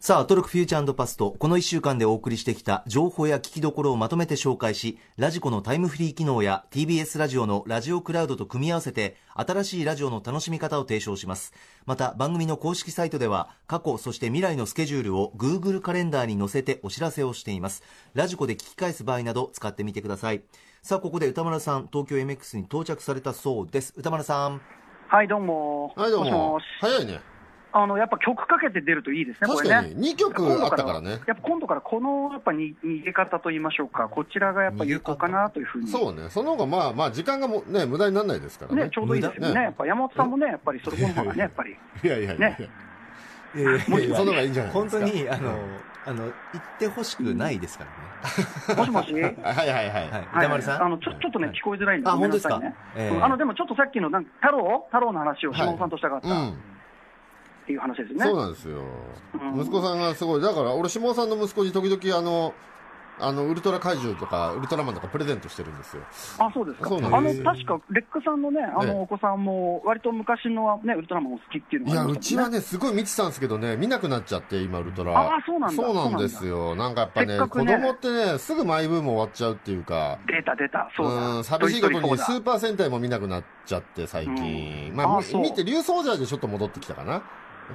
さあ、アトロクフューチャーパスト。この1週間でお送りしてきた情報や聞きどころをまとめて紹介し、ラジコのタイムフリー機能や TBS ラジオのラジオクラウドと組み合わせて、新しいラジオの楽しみ方を提唱します。また、番組の公式サイトでは、過去、そして未来のスケジュールを Google カレンダーに載せてお知らせをしています。ラジコで聞き返す場合など使ってみてください。さあ、ここで歌丸さん、東京 MX に到着されたそうです。歌丸さん。はい、どうも。はい、どうも。早いね。あのやっぱ曲かけて出るといいですね、これね。2曲あったからね。やっぱ今度からこのやっぱ逃げ方といいましょうか、こちらがやっぱ有効かなというふうに。そうね、その方がまあまあ時間がもね無駄にならないですからね。ねちょうどいいですよね。やっぱ山本さんもね、やっぱりそれ方がね、やっぱり。いやいやいや。ね。えー、もしそのがいいんじゃない本当にあの、あの言ってほしくないですからね。もしもし？はいはいはい。歌丸さん？あのちょちょっとね聞こえづらいんで。あ本当ですか？あのでもちょっとさっきのなん太郎？太郎の話を下尾さんとしたかった。っていう話ですね。そうなんですよ。息子さんがすごい。だから俺下尾さんの息子に時々あの。あのウルトラ怪獣とかウルトラマンとかプレゼントしてるんですよ。あ、そうですか。あの確かレックさんのね、あのお子さんも割と昔のねウルトラマンを好きっていうのが、ね、いやうちはねすごい見てたんですけどね見なくなっちゃって今ウルトラ。あ、そうなんだ。そうなんですよ。なんかやっぱね、ね、子供ってねすぐマイブーム終わっちゃうっていうか。出た出た。そうだ。うん寂しいことにスーパー戦隊も見なくなっちゃって最近。うん、まあ見て竜奏者でちょっと戻ってきたかな。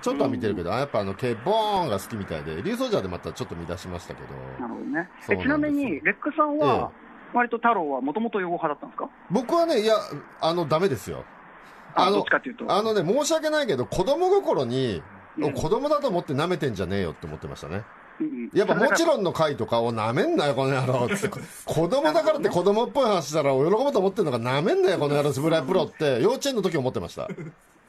ちょっとは見てるけど、うん、やっぱあの、ケボーンが好きみたいで、リュウソージャーでまたちょっと見出しましたけど。なるほどね。えちなみに、レックさんは、割と太郎はもともと擁護派だったんですか？僕はね、いや、あの、ダメですよ。あの、あのね、申し訳ないけど、子供心に、うん、子供だと思って舐めてんじゃねえよって思ってましたね。やっぱモチロンの回とかをなめんなよ、この野郎って。子供だからって子供っぽい話したら、喜ぶと思ってるのがなめんなよ、この野郎、スブライプロって、幼稚園の時思ってました。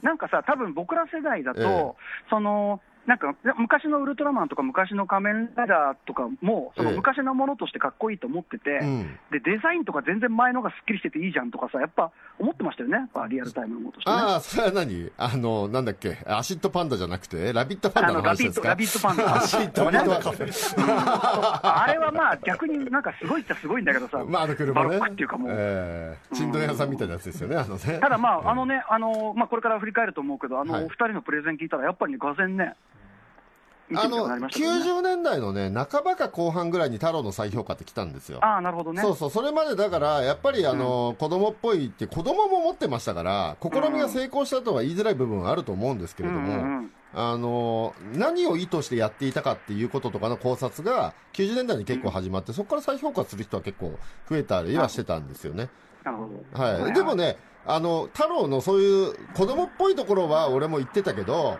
なんかさ、多分僕ら世代だと、ええ、そのなんか昔のウルトラマンとか昔の仮面ライダーとかも、その昔のものとしてかっこいいと思ってて、えで、デザインとか全然前のがすっきりしてていいじゃんとかさ、やっぱ思ってましたよね、やっぱリアルタイムのものとして、ね、ああ、それは何？あの、なんだっけ、アシッドパンダじゃなくて、ラビットパンダの話ですか？ラビットパンダ。アシッドパンダ。あれはまあ逆になんかすごいっちゃすごいんだけどさ、まあ、あの車ね。バロックっていうかもう。えー、チンドン屋さんみたいなやつですよね、あのね。ただまあ、あのね、あの、まあこれから振り返ると思うけど、あの、お二人のプレゼン聞いたら、やっぱりがぜね、あの、90年代のね、半ばか後半ぐらいに太郎の再評価って来たんですよ。ああ、なるほどね。そうそう、それまでだから、やっぱりあの、うん、子供っぽいって、子供も持ってましたから、試みが成功したとは言いづらい部分はあると思うんですけれども、うんうんうんあの何を意図してやっていたかっていうこととかの考察が90年代に結構始まって、うん、そこから再評価する人は結構増えたりはしてたんですよね。なるほど。はい。でもね、あの、太郎のそういう子供っぽいところは俺も言ってたけど、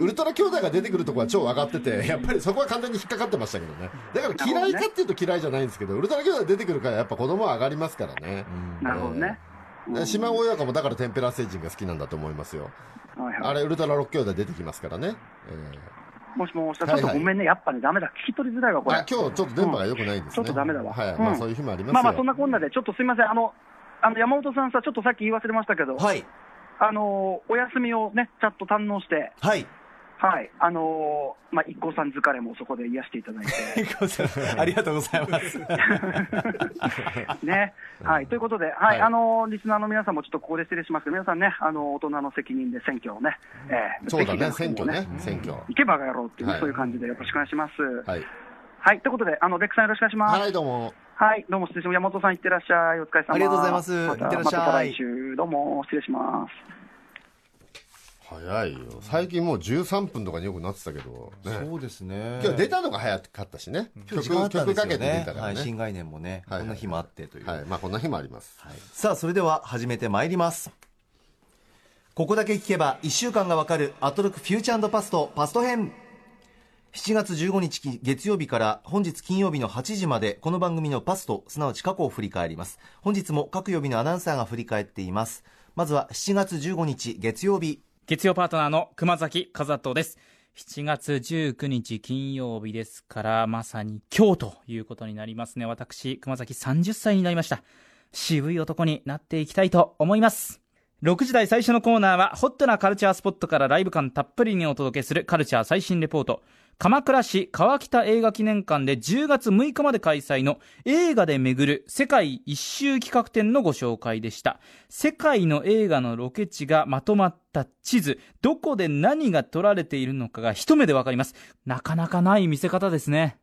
ウルトラ兄弟が出てくるところは超上がってて、やっぱりそこは完全に引っかかってましたけどね。だから嫌いかっていうと嫌いじゃないんですけど、ウルトラ兄弟出てくるからやっぱ子供は上がりますからね。なるほどね。島親子もだからテンペラ星人が好きなんだと思いますよ。はいはい、あれ、ウルトラ6兄弟出てきますからね。えー、もしもし、ちょっとごめんね、やっぱりダメだ、聞き取りづらいわ、これ。あ今日ちょっと電波が良くないですね、ちょっとダメだわ。はい、まあそういう日もありますまあまあそんなこんなで、ちょっとすみません、あの、あの山本さんさ、ちょっとさっき言い忘れましたけど、はい。あのお休みをね、ちゃんと堪能して、はい。はい、あのー、まあ、一行さん疲れもそこで癒していただいて。ありがとうございます。ね、はい、ということで、はい、はい、あのー、リスナーの皆さんもちょっとここで失礼しますけど、皆さんね、あのー、大人の責任で選挙をね、えー、そうだね、選挙ね、選挙。行けばがやろうっていう、はい、そういう感じでよろしくお願いします。はい。はい、ということで、あの、レックさんよろしくお願いします。はい、どうも。はい、どうも失礼します。山本さん、いってらっしゃい。お疲れ様。ありがとうございます。また、いってらっしゃい。また来週、どうも、失礼します。早いよ。最近もう13分とかによくなってたけど、ね、そうですね。今日出たのが早かったしね、曲曲かけて出たからね、はい、新概念もね、はい、こんな日もあってという、はい。まあ、こんな日もあります、はい、さあそれでは始めてまいります。ここだけ聞けば1週間がわかるアトロクフューチャーパストパスト編。7月15日月曜日から本日金曜日の8時までこの番組のパストすなわち過去を振り返ります。本日も各曜日のアナウンサーが振り返っています。まずは7月15日月曜日月曜パートナーの熊崎和人です。7月19日金曜日ですから、まさに今日ということになりますね。私、熊崎30歳になりました。渋い男になっていきたいと思います。6時台最初のコーナーは、ホットなカルチャースポットからライブ感たっぷりにお届けするカルチャー最新レポート。鎌倉市川北映画記念館で10月6日まで開催の映画で巡る世界一周企画展のご紹介でした。世界の映画のロケ地がまとまった地図、どこで何が撮られているのかが一目でわかります。なかなかない見せ方ですね。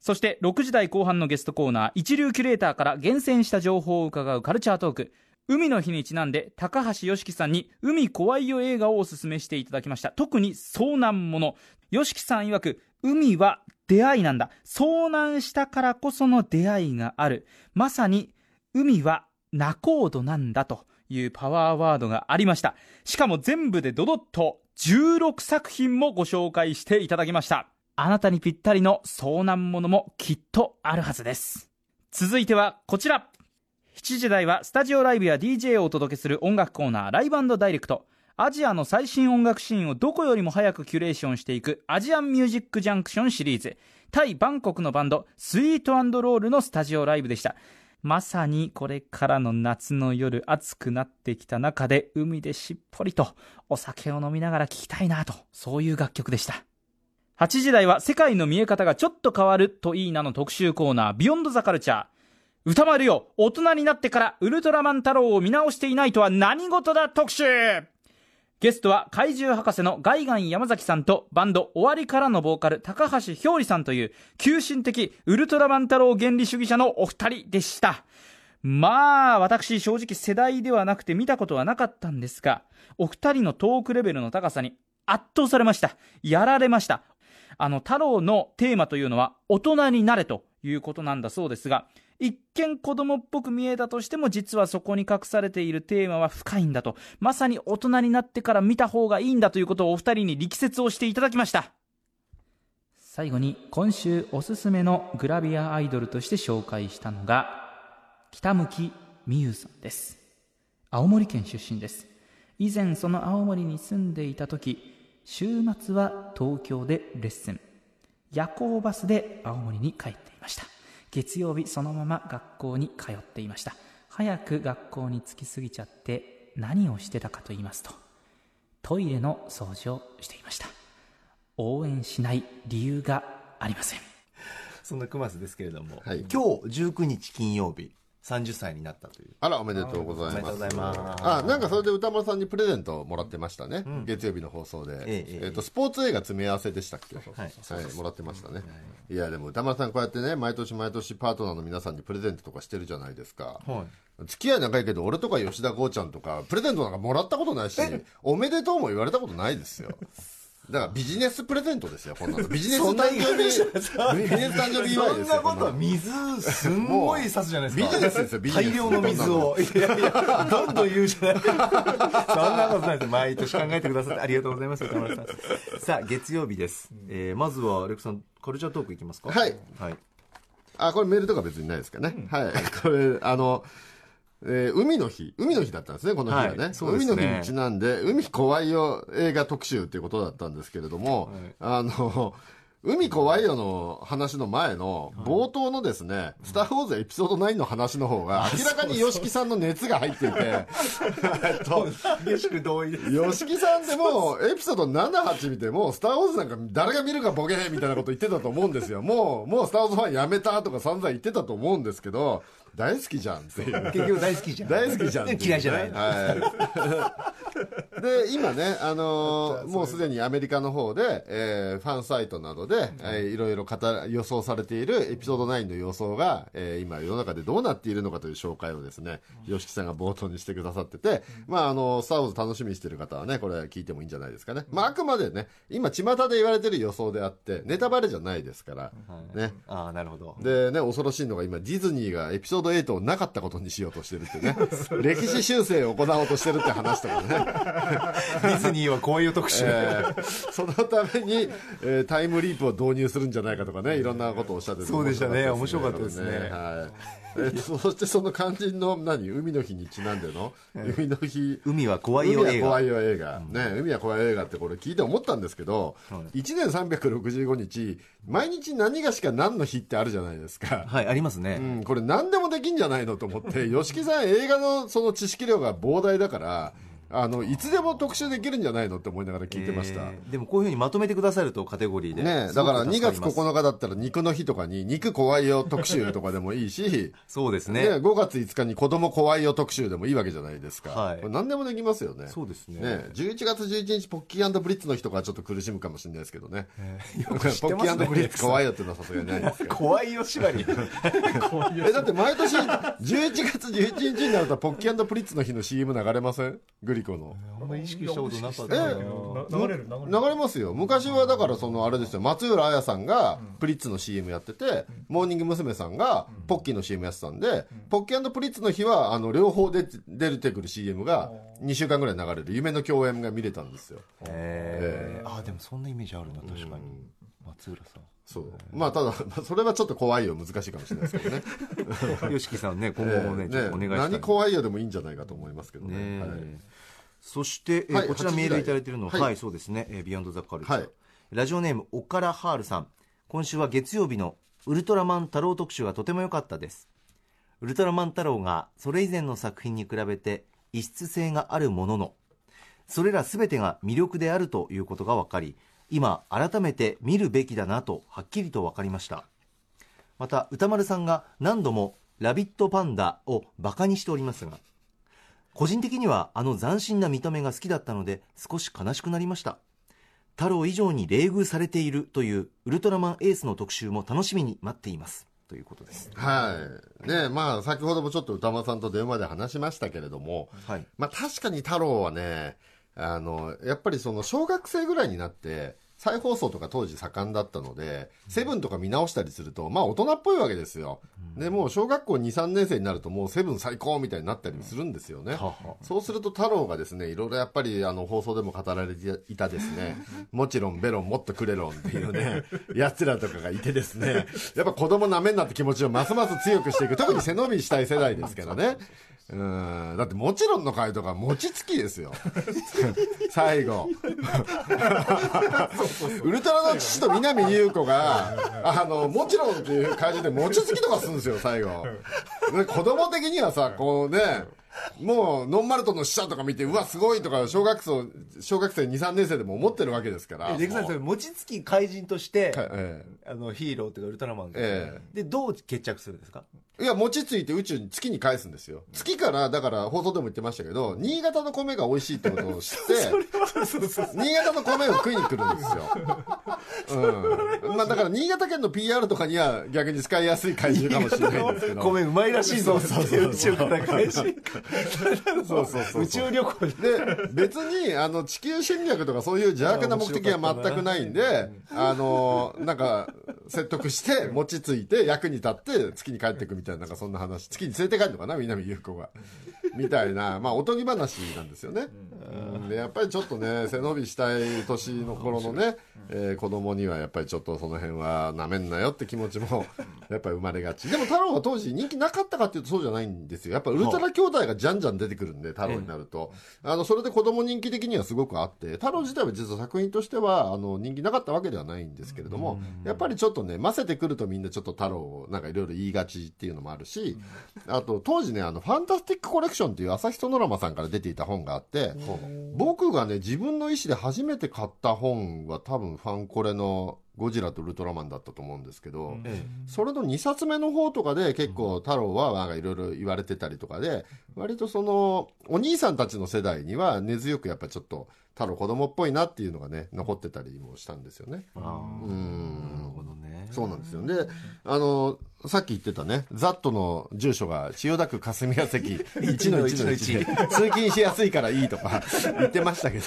そして6時台後半のゲストコーナー、一流キュレーターから厳選した情報を伺うカルチャートーク。海の日にちなんで高橋良樹さんに海怖いよ映画をおすすめしていただきました特に遭難もの良樹さん曰く海は出会いなんだ。遭難したからこその出会いがある。まさに海は仲人なんだというパワーワードがありました。しかも全部でドドッと16作品もご紹介していただきました。あなたにぴったりの遭難ものもきっとあるはずです。続いてはこちら。7時台はスタジオライブや DJ をお届けする音楽コーナーライブダイレクト。アジアの最新音楽シーンをどこよりも早くキュレーションしていくアジアンミュージックジャンクションシリーズ。タイ・バンコクのバンドスイートロールのスタジオライブでした。まさにこれからの夏の夜暑くなってきた中で海でしっぽりとお酒を飲みながら聴きたいなとそういう楽曲でした。8時台は世界の見え方がちょっと変わるといいなの特集コーナービヨンドザカルチャー。歌丸よ、大人になってからウルトラマン太郎を見直していないとは何事だ特集ゲストは怪獣博士のガイガン山崎さんとバンド終わりからのボーカル高橋ひょうりさんという急進的ウルトラマン太郎原理主義者のお二人でした。まあ、私正直世代ではなくて見たことはなかったんですが、お二人のトークレベルの高さに圧倒されました。やられました。あの、太郎のテーマというのは大人になれということなんだそうですが、一見子供っぽく見えたとしても実はそこに隠されているテーマは深いんだと。まさに大人になってから見た方がいいんだということをお二人に力説をしていただきました。最後に今週おすすめのグラビアアイドルとして紹介したのが北向美優さんです。青森県出身です。以前その青森に住んでいた時週末は東京でレッスン。夜行バスで青森に帰っていました。月曜日そのまま学校に通っていました。早く学校に着きすぎちゃって何をしてたかと言いますとトイレの掃除をしていました。応援しない理由がありません。そんな熊瀬ですけれども、はい、今日19日金曜日30歳になったという。あらおめでとうございます。おめでとうございます。あなんかそれで歌丸さんにプレゼントもらってましたね、うん、月曜日の放送で、えええー、とスポーツ映画詰め合わせでしたっけ？はい、もらってましたね、はい、いやでも歌丸さんこうやってね毎年毎年パートナーの皆さんにプレゼントとかしてるじゃないですか、はい、付き合い長いけど俺とか吉田剛ちゃんとかプレゼントなんかもらったことないしおめでとうも言われたことないですよだからビジネスプレゼントですよ、こんなの。ビジネス誕生日、ビジネス誕生日祝いですよ。そんなことは水、すんごい刺すじゃないですか。ビジネスですよ、ビジネス。大量の水を。いやいや、どんどん言うじゃない。そんなことないです。毎年考えてくださってありがとうございます、さん。さあ、月曜日です。えー、まずは、アレクさん、カルチャートークいきますか？はい。はい。あ、これメールとか別にないですかね。うん、はい。これ、あの、えー、海の日、海の日だったんですね、この日はね。はい、ね。海の日にちなんで、海怖いよ映画特集っていうことだったんですけれども、はい、あの、海怖いよの話の前の冒頭のですね、スター・ウォーズエピソード9の話の方が明らかに YOSHIKI さんの熱が入っていて、えっと、同意です。YOSHIKI さんでもエピソード7、8見ても、スター・ウォーズなんか誰が見るかボケみたいなこと言ってたと思うんですよ。もう、もうスター・ウォーズファンやめたとか散々言ってたと思うんですけど、大好きじゃんっていう。結局大好きじゃん。大好きじゃん、嫌いじゃない。はい。で、今ね、あのー、もうすでにアメリカの方で、えー、ファンサイトなどで、えー、いろいろ語予想されているエピソード9の予想が、えー、今世の中でどうなっているのかという紹介をですね、吉木さんが冒頭にしてくださってて、まあ、あの、スター・ウォーズ楽しみにしてる方はね、これ聞いてもいいんじゃないですかね。まあ、あくまでね、今、巷で言われてる予想であって、ネタバレじゃないですから、ね。ああ、なるほど。でね、恐ろしいのが今、ディズニーがエピソード8をなかったことにしようとしてるってね。歴史修正を行おうとしてるって話とかね。ディズニーはこういう特集、えー、そのために、えー、タイムリープを導入するんじゃないかとかねいろんなことをおっしゃってそうでしたね。面白かったですね、はいえそしてその肝心の何？海の日にちなんでの、海の日。海は怖いよ映画。怖いよ映画、ね海は怖いよ映画ってこれ聞いて思ったんですけど、はい、1年365日毎日何がしか何の日ってあるじゃないですか。はいありますね、うん、これ何でもできんじゃないのと思って吉木さん映画のその知識量が膨大だからあのいつでも特集できるんじゃないのって思いながら聞いてました、えー、でもこういうふうにまとめてくださるとカテゴリーでねだから2月9日だったら肉の日とかに肉怖いよ特集とかでもいいし。そうですね。ね5月5日に子供怖いよ特集でもいいわけじゃないですか、はい、何でもできますよね。そうですね。ね11月11日ポッキーブリッツの日とかちょっと苦しむかもしれないですけどね、えー、ポッキーブリッツ怖いよっていうのはさすがにないです怖いよ縛り え。だって毎年11月11日になるとポッキープリッツの日の CM 流れません？グリコの。あんまり意識したことなかったえ流れる流れますよ。昔はだからそのあれですよ。松浦綾さんがプリッツの CM やってて、モーニング娘。さんがポッキーの CM やってたんで、ポッキープリッツの日はあの両方で出てくる CM が2週間ぐらい流れる。夢の共演が見れたんですよ。へえあでもそんなイメージあるな確かに、松浦さん。そう。まあただ それはちょっと怖いよ。難しいかもしれないですけどね。YOSHIKI さんね今後もね, ねお願いし何怖いよでもいいんじゃないかと思いますけどね、はいそして、えー、はい、こちらメールいただいているのは、はい、はい、そうですね、えー、ビヨンドザカルチャー、はい、ラジオネームオカラハールさん。今週は月曜日のウルトラマン太郎特集がとても良かったです。ウルトラマン太郎がそれ以前の作品に比べて異質性があるもののそれら全てが魅力であるということが分かり今改めて見るべきだなとはっきりと分かりました。また歌丸さんが何度も「ラビットパンダ」をバカにしておりますが個人的にはあの斬新な見た目が好きだったので少し悲しくなりました。太郎以上に冷遇されているというウルトラマンエースの特集も楽しみに待っています。ということです。はい。ねまあ先ほどもちょっと歌間さんと電話で話しましたけれども、はい、まあ確かに太郎はねあのやっぱりその小学生ぐらいになって再放送とか当時盛んだったので、セブンとか見直したりすると、まあ大人っぽいわけですよ。で、もう小学校2、3年生になるともうセブン最高みたいになったりするんですよね。そうすると太郎がですね、いろいろやっぱりあの放送でも語られていたですね、もちろんベロンもっとくれろんっていうね、奴らとかがいてですね、やっぱ子供なめんなって気持ちをますます強くしていく。特に背伸びしたい世代ですからね。うん。だってもちろんの回とか餅つきですよ。最後。ウルトラの父と南優子があのもちろんっていう感じで餅つきとかするんですよ最後。子供的にはさこうねもうノンマルトの死者とか見てうわすごいとか小学生小学生23年生でも思ってるわけですから。レクさんそれ餅つき怪人として、ええ、あのヒーローっていうかウルトラマンが、ええ、でどう決着するんですか？いや、餅ついて宇宙に月に返すんですよ。月から、だから放送でも言ってましたけど、新潟の米が美味しいってことを知って、新潟の米を食いに来るんですよ。うん。まあだから新潟県の PR とかには逆に使いやすい怪獣かもしれないんですけど。米うまいらしいぞそうそう宇宙から返し。そうそうそう。宇宙旅行で、別に、あの、地球侵略とかそういう邪悪な目的は全くないんで、あの、なんか、説得して、餅ついて、役に立って、月に帰っていくみたいな。たいな、なんかそんな話、月に連れて帰るのかな、南優子が。みたいな、まあ、おとぎ話なんですよね。うん、で、やっぱりちょっとね、背伸びしたい年の頃のね、えー、子供にはやっぱりちょっとその辺はなめんなよって気持ちも、やっぱり生まれがち。でも太郎は当時人気なかったかっていうとそうじゃないんですよ。やっぱウルトラ兄弟がじゃんじゃん出てくるんで、太郎になると。あの、それで子供人気的にはすごくあって、太郎自体は実は作品としては、あの、人気なかったわけではないんですけれども、やっぱりちょっとね、混ぜてくるとみんなちょっと太郎をなんかいろいろ言いがちっていうのもあるし、あと当時ね、あの、ファンタスティックコレクションっていう朝日ソノラマさんから出ていた本があって、僕がね、自分の意思で初めて買った本は多分ファンコレのゴジラとウルトラマンだったと思うんですけど、それの2冊目の方とかで結構太郎はなんかいろいろ言われてたりとかで、割とその、お兄さんたちの世代には根強くやっぱちょっと、太郎子供っぽいなっていうのがね、残ってたりもしたんですよね。うん。そうなんですよ。で、あの、さっき言ってたね、ザットの住所が千代田区霞が関1の1の1で、通勤しやすいからいいとか言ってましたけど、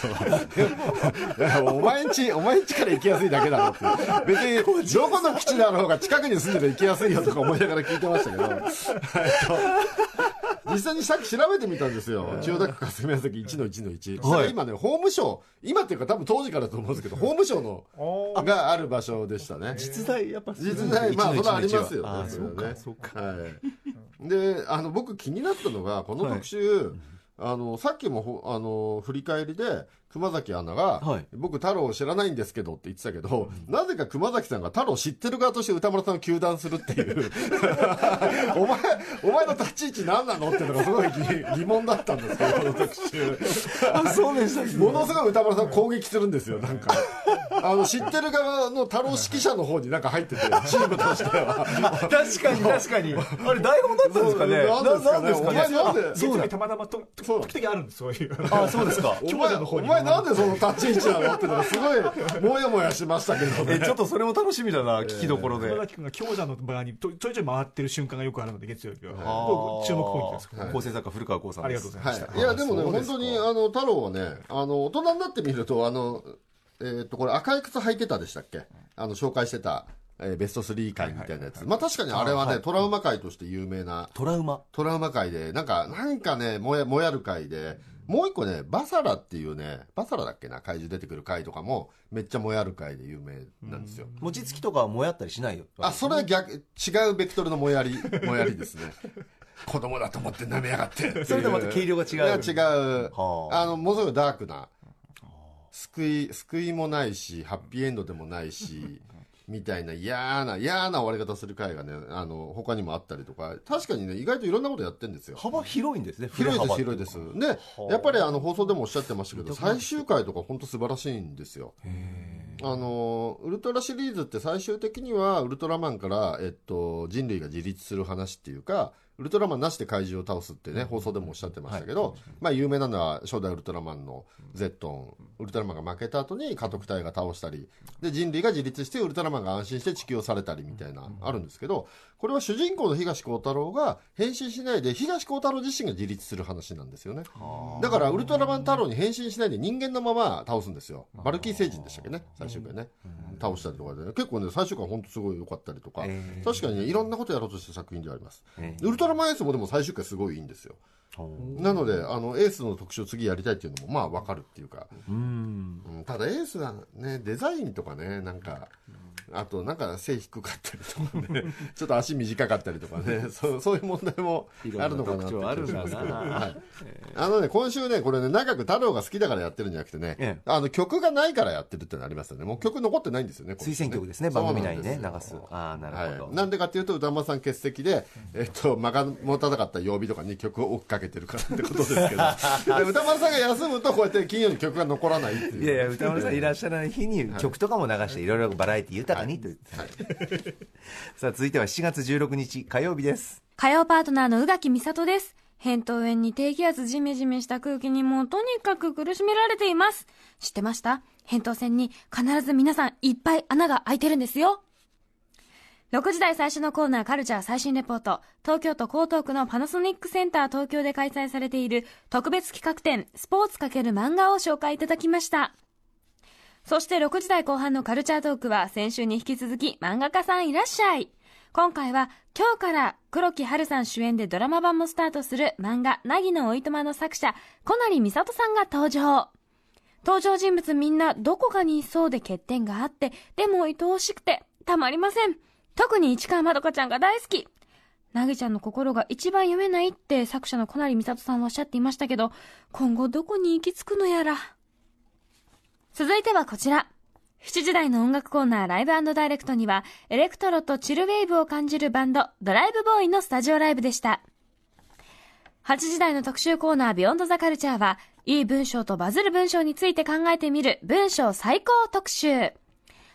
お前んち、お前んちから行きやすいだけだろって。別に、どこの基地だろうが近くに住んでる行きやすいよとか思いながら聞いてましたけど、実際にさっき調べてみたんですよ。千代田区霞が関1の1の1。はい、今ね、法務省、今っていうか多分当時からだと思うんですけど、法務省の、がある場所でしたね。実在、やっぱ実在、まあ、それはありますよね。そうか、そうか。はい。で、あの、僕気になったのが、この特集、はい、あの、さっきも、あの、振り返りで、熊崎アナが、はい、僕太郎を知らないんですけどって言ってたけど、うん、なぜか熊崎さんが太郎を知ってる側として歌丸さんを糾弾するっていう。お前お前の立ち位置何なのっていうのがすごい疑問だったんですけどこの特集あそうでした、ね、ものすごい歌丸さん攻撃するんですよなんか。あの知ってる側の太郎指揮者の方になんか入っててチームとしては。確かに確かに。あれ台本だったんですかね。何ですかね。なんでそうだ。たまたまと時々あるんですそういう。あそうですか。お前お前なんでその立ち位置なのってのがすごいもやもやしましたけど、ね、えちょっとそれも楽しみだな、聞きどころで。熊崎君が強者の場にちょいちょい回ってる瞬間がよくあるので月曜日は。注目ポイントです、はい、構成作家古川光さんありがとうございました、はい、いやでもね本当にあの太郎はねあの大人になってみるとあのえー、っとこれ赤い靴履いてたでしたっけ？あの紹介してたえー、ベスト3回みたいなやつ。まあ確かにあれはね、トラウマ回として有名な。トラウマ？トラウマ回で、なんか、なんかね、もや、もやる回で、もう一個ね、バサラっていうね、バサラだっけな、怪獣出てくる回とかも、めっちゃもやる回で有名なんですよ。餅つきとかはもやったりしないよ。あ、それは逆、違うベクトルのもやり、もやりですね。子供だと思って舐めやがってそれとまた軽量が違う。いや、違う。あの、ものすごいダークな。救い、救いもないし、ハッピーエンドでもないし、みたいな嫌な、嫌な終わり方する回がね、あの、他にもあったりとか、確かにね、意外といろんなことやってるんですよ。幅広いんですね、広いです、広いです。で、やっぱりあの、放送でもおっしゃってましたけど、最終回とか本当素晴らしいんですよ。あの、ウルトラシリーズって最終的には、ウルトラマンから、えっと、人類が自立する話っていうか、ウルトラマンなしで怪獣を倒すってね、放送でもおっしゃってましたけど、はい、まあ有名なのは初代ウルトラマンのゼットン、ウルトラマンが負けた後に家督隊が倒したり、で人類が自立してウルトラマンが安心して地球をされたりみたいな、あるんですけど、これは主人公の東光太郎が変身しないで東光太郎自身が自立する話なんですよね。だからウルトラマン太郎に変身しないで人間のまま倒すんですよ。バルキー星人でしたっけね、最終回ね。倒したりとかで、ね、結構ね、最終回本当すごい良かったりとか、確かにね、いろんなことやろうとした作品ではあります。ウルトラマンエースもでも最終回すごいいいんですよ。なので、あの、エースの特集を次やりたいっていうのも、まあ、わかるっていうか。うん。ただ、エースはね、デザインとかね、なんか、あとなんか背低かったりとかね ちょっと足短かったりとかね そうそういう問題もあるのかなってあるんだな、はい、あのね今週ねこれね長く太郎が好きだからやってるんじゃなくてね、ええ、あの曲がないからやってるってのありますよね。もう曲残ってないんですよね推薦曲ですね番組内にね流す。ああなるほど、はい、なんでかっていうと歌間さん欠席で、えっと、間が持たなかった曜日とかに曲を追っかけてるからってことですけど。歌丸さんが休むとこうやって金曜に曲が残らないっていう。いやいや歌丸さんいらっしゃらない日に曲とかも流していろいろバラエティ豊かにと、はいはい。さあ続いては7月16日火曜日です。火曜パートナーの宇垣美里です。扁桃炎に低気圧ジメジメした空気にもとにかく苦しめられています。知ってました？扁桃腺に必ず皆さんいっぱい穴が開いてるんですよ6時台最初のコーナーカルチャー最新レポート。東京都江東区のパナソニックセンター東京で開催されている特別企画展スポーツ×漫画を紹介いただきました。そして6時台後半のカルチャートークは先週に引き続き漫画家さんいらっしゃい。今回は今日から黒木春さん主演でドラマ版もスタートする漫画なぎのおいとまの作者小成美里さんが登場。登場人物みんなどこかにいそうで欠点があって、でも愛おしくてたまりません。特に市川まどかちゃんが大好き。なぎちゃんの心が一番読めないって作者の小成美里さんはおっしゃっていましたけど、今後どこに行き着くのやら。続いてはこちら。7時台の音楽コーナーライブダイレクトには、エレクトロとチルウェーブを感じるバンド、ドライブボーイのスタジオライブでした。8時台の特集コーナービヨンドザカルチャーは、いい文章とバズる文章について考えてみる文章最高特集。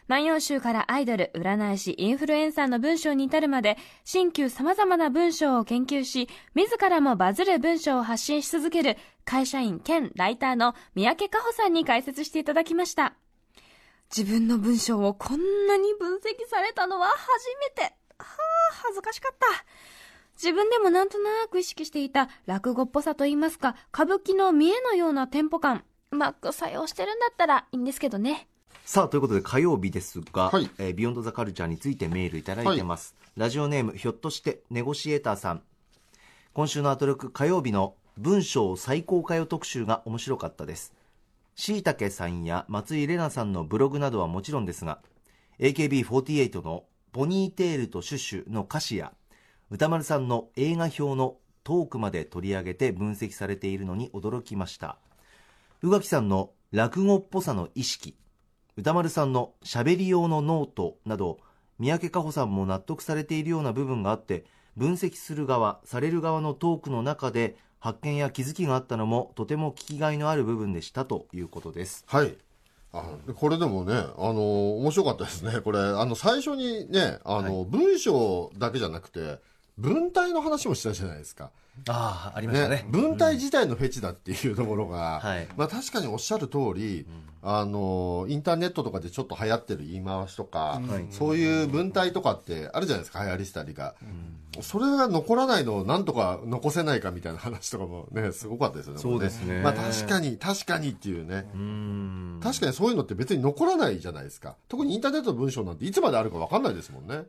万葉集からアイドル、占い師、インフルエンサーの文章に至るまで、新旧様々な文章を研究し、自らもバズる文章を発信し続ける、会社員兼ライターの三宅加穂さんに解説していただきました。自分の文章をこんなに分析されたのは初めて。はあ、恥ずかしかった。自分でもなんとなく意識していた落語っぽさと言いますか、歌舞伎の見えのようなテンポ感、うまく作用してるんだったらいいんですけどね。さあということで火曜日ですが、はい、えー、ビヨンドザカルチャーについてメールいただいてます、はい、ラジオネームひょっとしてネゴシエーターさん。今週のアトロク火曜日の文章最高歌謡特集が面白かったです。しいたけさんや松井玲奈さんのブログなどはもちろんですが AKB48 の「ポニーテールとシュッシュ」の歌詞や宇多丸さんの映画評のトークまで取り上げて分析されているのに驚きました。宇垣さんの落語っぽさの意識宇多丸さんのしゃべり用のノートなど三宅香帆さんも納得されているような部分があって分析する側される側のトークの中で発見や気づきがあったのもとても聞きがいのある部分でしたということです。はい。あこれでもね、あの面白かったですね、これ、あの最初にね、あの、はい、文章だけじゃなくて、文体の話もしたじゃないですか。ああ、ありましたね。ね文体自体のフェチだっていうところが、うん、まあ確かにおっしゃる通り、うん、あの、インターネットとかでちょっと流行ってる言い回しとか、うん、そういう文体とかってあるじゃないですか、流行りしたりが。それが残らないのをなんとか残せないかみたいな話とかもね、すごかったですよね。そうですね。まあ確かに、確かにっていうね。う確かにそういうのって別に残らないじゃないですか。特にインターネットの文章なんていつまであるか分かんないですもんね。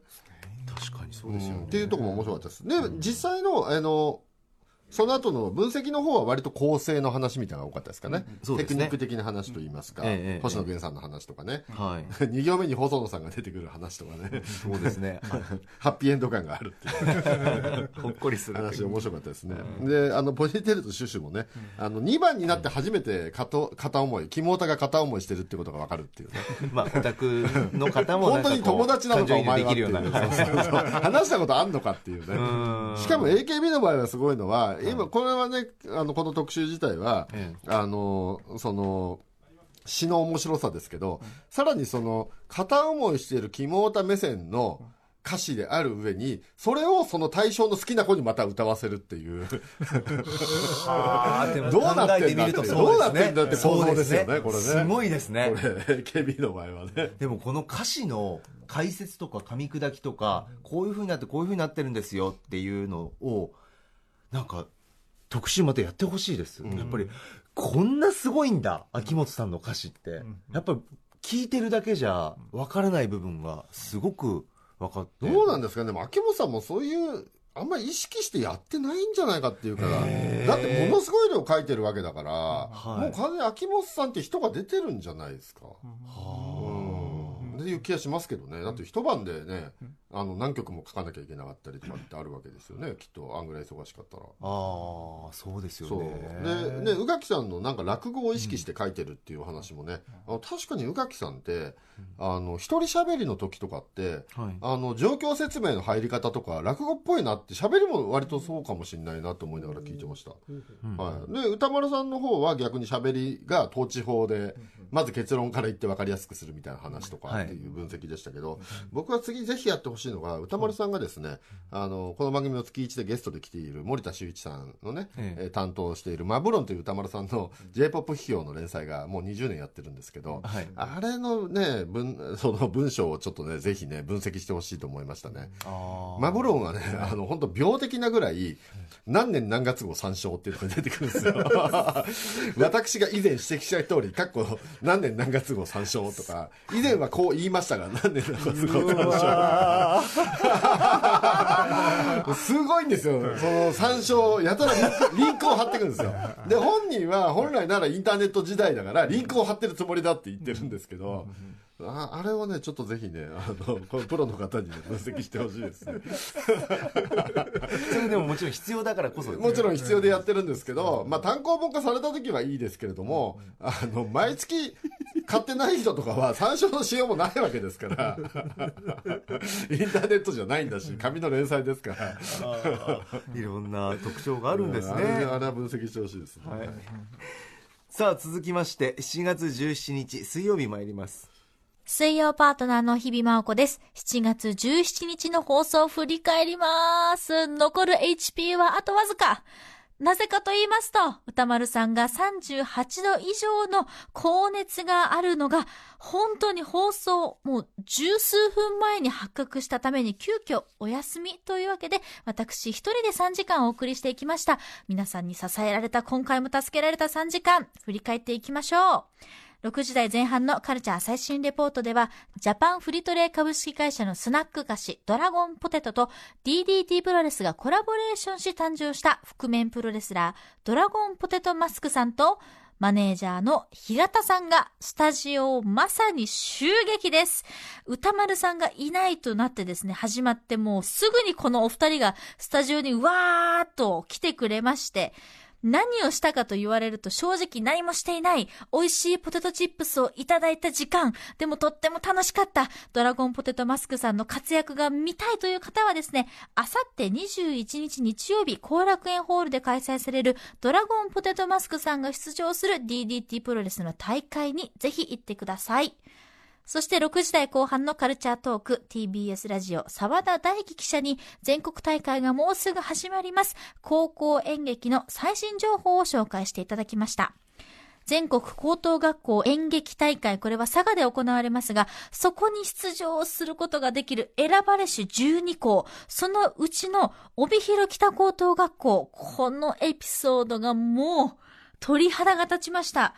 確かにそうですよね、っていうところも面白かったです。で、実際の、あの、その後の分析の方は割と構成の話みたいなのが多かったですかね。うん、ねテクニック的な話といいますか、ええ、星野源さんの話とかね。はい。2行目に細野さんが出てくる話とかね。そうですね。ハッピーエンド感があるっていう。ほっこりする。話面白かったですね。うん、で、あの、ポジテルとシュシュもね、あの、2番になって初めて片片思い、肝太が片思いしてるってことがわかるっていうね。まあ、オタクの方も本当に友達なのかお前はっていう。話したことあんのかっていうね。しかも AKB の場合はすごいのは、今、これはね、ね、あの、この特集自体は、ええ、あの、その、詩の面白さですけど、うん、さらにその、片思いしている肝太目線の歌詞である上に、それをその対象の好きな子にまた歌わせるっていう。どうなってんだって、どうなってんだって想像ですよね、これね。すごいですね。これ、KB の場合はね。でもこの歌詞の解説とか噛み砕きとか、こういう風になってこういう風になってるんですよっていうのを、なんか特集またやってほしいです、うん、やっぱりこんなすごいんだ秋元さんの歌詞って、うん、やっぱり聞いてるだけじゃ分からない部分がすごく分かって。どうなんですかね。でも秋元さんもそういうあんまり意識してやってないんじゃないかっていうから。だってものすごい量書いてるわけだから、はい、もう完全に秋元さんって人が出てるんじゃないですか。はあっていう気がしますけどね。だって一晩でね、あの何曲も書かなきゃいけなかったりとかってあるわけですよね。きっとあんぐらい忙しかったら。ああそうですよね。でね宇垣さんのなんか落語を意識して書いてるっていう話もね、あの確かに宇垣さんってあの一人喋りの時とかって、はい、あの状況説明の入り方とか落語っぽいなって喋りも割とそうかもしれないなと思いながら聞いてました、はい、で歌丸さんの方は逆に喋りが統治法で、まず結論から言って分かりやすくするみたいな話とかっていう分析でしたけど、はい、僕は次ぜひやってほしいのが歌丸さんがですね、あのこの番組の月1でゲストで来ている森田修一さんのね、ええ担当しているマブロンという歌丸さんの j p o p 批評の連載がもう20年やってるんですけど、はい、あれのね文その文章をちょっとねぜひね分析してほしいと思いましたね。マブロンはねあの本当病的なぐらい何年何月号参照っていうのが出てくるんですよ。私が以前指摘した通り、かっこ何年何月号参照とか、以前はこう言いましたが、何年何月号参照。すごいんですよ。その参照、やたらリンクを貼ってくるんですよ。で、本人は本来ならインターネット時代だから、リンクを貼ってるつもりだって言ってるんですけど、ああれをね、ちょっとぜひね、あの、このプロの方に、ね、分析してほしいですね。それでももちろん必要だからこそ、ね、もちろん必要でやってるんですけど、まあ単行本化された時はいいですけれども、あの、毎月買ってない人とかは参照のしようもないわけですから、インターネットじゃないんだし、紙の連載ですから。いろんな特徴があるんですね。あれは分析してほしいですね。はい、さあ続きまして、7月17日水曜日参ります。水曜パートナーの日々真央子です。7月17日の放送を振り返ります。残る HP はあとわずか。なぜかと言いますと、歌丸さんが38度以上の高熱があるのが、本当に放送、もう十数分前に発覚したために急遽お休みというわけで、私一人で3時間お送りしていきました。皆さんに支えられた、今回も助けられた3時間、振り返っていきましょう。6時台前半のカルチャー最新レポートでは、ジャパンフリトレー株式会社のスナック菓子、ドラゴンポテトと DDT プロレスがコラボレーションし誕生した覆面プロレスラー、ドラゴンポテトマスクさんと、マネージャーの平田さんがスタジオをまさに襲撃です。歌丸さんがいないとなってですね、始まってもうすぐにこのお二人がスタジオにわーっと来てくれまして、何をしたかと言われると正直何もしていない。美味しいポテトチップスをいただいた時間。でもとっても楽しかった。ドラゴンポテトマスクさんの活躍が見たいという方はですね、あさって21日日曜日、後楽園ホールで開催されるドラゴンポテトマスクさんが出場する DDT プロレスの大会にぜひ行ってください。そして6時台後半のカルチャートーク、TBS ラジオ、沢田大樹記者に全国大会がもうすぐ始まります。高校演劇の最新情報を紹介していただきました。全国高等学校演劇大会、これは佐賀で行われますが、そこに出場することができる選ばれし12校、そのうちの帯広北高等学校、このエピソードがもう鳥肌が立ちました。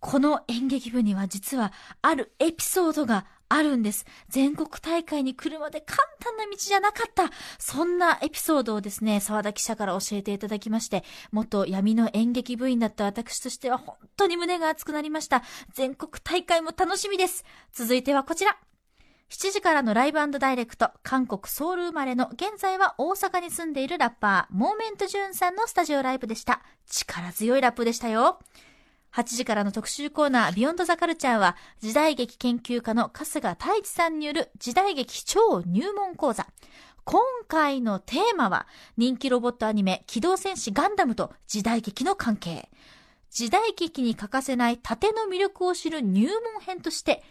この演劇部には実はあるエピソードがあるんです。全国大会に来るまで簡単な道じゃなかった。そんなエピソードをですね、沢田記者から教えていただきまして、元闇の演劇部員だった私としては本当に胸が熱くなりました。全国大会も楽しみです。続いてはこちら。7時からのライブダイレクト、韓国ソウル生まれの現在は大阪に住んでいるラッパー、モーメントジューンさんのスタジオライブでした。力強いラップでしたよ。8時からの特集コーナー、ビヨンドザカルチャーは、時代劇研究家の春日太一さんによる時代劇超入門講座。今回のテーマは、人気ロボットアニメ、機動戦士ガンダムと時代劇の関係。時代劇に欠かせない盾の魅力を知る入門編として、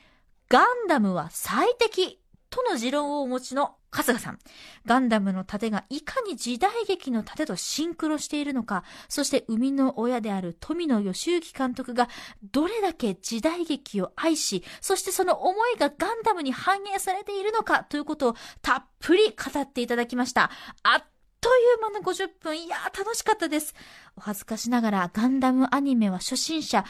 ガンダムは最適との持論をお持ちの春日さん。ガンダムの盾がいかに時代劇の盾とシンクロしているのか、そして生みの親である富野義行監督がどれだけ時代劇を愛し、そしてその思いがガンダムに反映されているのかということをたっぷり語っていただきました。あっという間の50分、いやー楽しかったです。お恥ずかしながらガンダムアニメは初心者、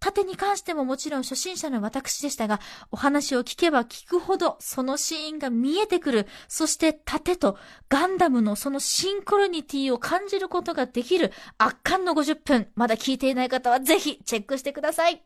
盾に関してももちろん初心者の私でしたが、お話を聞けば聞くほどそのシーンが見えてくる。そして盾とガンダムのそのシンクロニティを感じることができる圧巻の50分。まだ聞いていない方はぜひチェックしてください。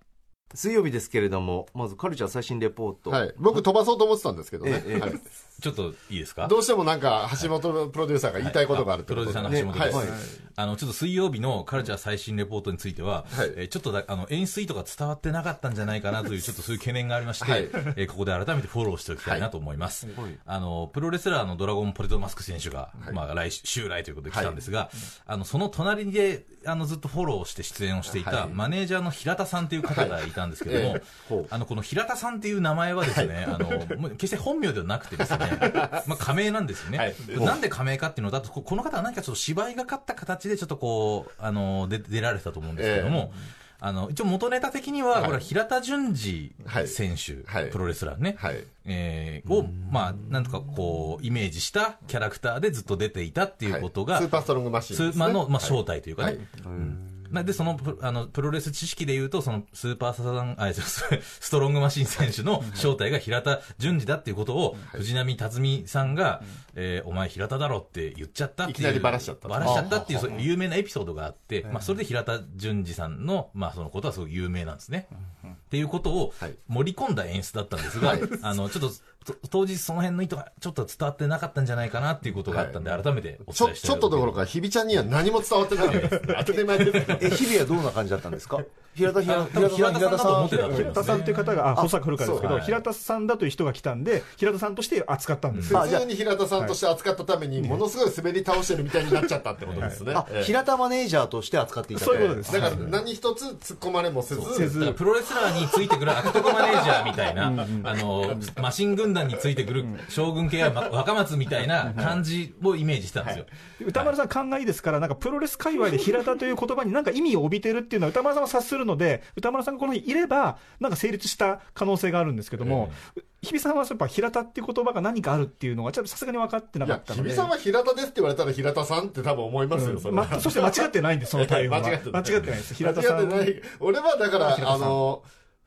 水曜日ですけれども、まずカルチャー最新レポート。はい。僕飛ばそうと思ってたんですけどね。ええはい。ちょっといいですか？どうしてもなんか、橋本プロデューサーが言いたいことがあるプロデューサーの橋本です。はい、あの、ちょっと水曜日のカルチャー最新レポートについては、はい、えちょっとだあの演出意図が伝わってなかったんじゃないかなという、ちょっとそういう懸念がありまして、はい、えここで改めてフォローしておきたいなと思います。はい、あの、プロレスラーのドラゴンポテトマスク選手が、まあ来週来ということで来たんですが、あの、その隣で、あの、ずっとフォローして出演をしていた、マネージャーの平田さんという方がいたんですけれども、あの、この平田さんっていう名前はですね、あの、決して本名ではなくてですね、まあ仮名なんですよね。はい、なんで仮名かっていうのだと、この方は何かちょっと芝居がかった形でちょっとこう、あの、出出られたと思うんですけれども、えーあの、一応元ネタ的には、これは平田淳二選手、はい、プロレスラーね、はい、えー、を、まあ、なんとかこう、イメージしたキャラクターでずっと出ていたっていうことが、はい、スーパーストロングマシン、ね、スーパーの、まあ、正体というかね。うんで、その、あの、プロレス知識で言うと、その、スーパーサザン、あ、ストロングマシン選手の正体が平田淳二だっていうことを、藤波辰巳さんが、えー、お前平田だろって言っちゃったっていう。いきなりバラしちゃった。バラしちゃったっていう、そう有名なエピソードがあって、まあ、それで平田淳二さんの、まあ、そのことはすごい有名なんですね。っていうことを盛り込んだ演出だったんですが、あの、ちょっと、当時その辺の意図がちょっと伝わってなかったんじゃないかなっていうことがあったんで、改めてお伝えしてちょっとどころか、日比ちゃんには何も伝わってない。当たり前です。え、日々はどんな感じだったんですか平田平田平田さん平田さんという方が、あ、保坂古川ですけど、平田さんだという人が来たんで、平田さんとして扱ったんです。普通に平田さんとして扱ったために、ものすごい滑り倒してるみたいになっちゃったってことですね。あ、平田マネージャーとして扱っていたそういうことです。だから何一つ突っ込まれもせず、せず。プロレスラーについてくる悪徳マネージャーみたいな、あの、マシン軍団についてくる将軍系や若松みたいな感じをイメージしたんですよ。歌丸さん勘がいいですから、なんかプロレス界隈で平田という言葉になんか意味を帯びてるっていうのは歌丸さんは察するので、歌丸さんがこの日いれば、なんか成立した可能性があるんですけども、日比さんはやっぱ平田っていう言葉が何かあるっていうのは、ちょっとさすがに分かってなかったので。日比さんは平田ですって言われたら平田さんって多分思いますよ、そま、そして間違ってないんです、その対応は。間違ってないです。平田さん。俺はだから、あの、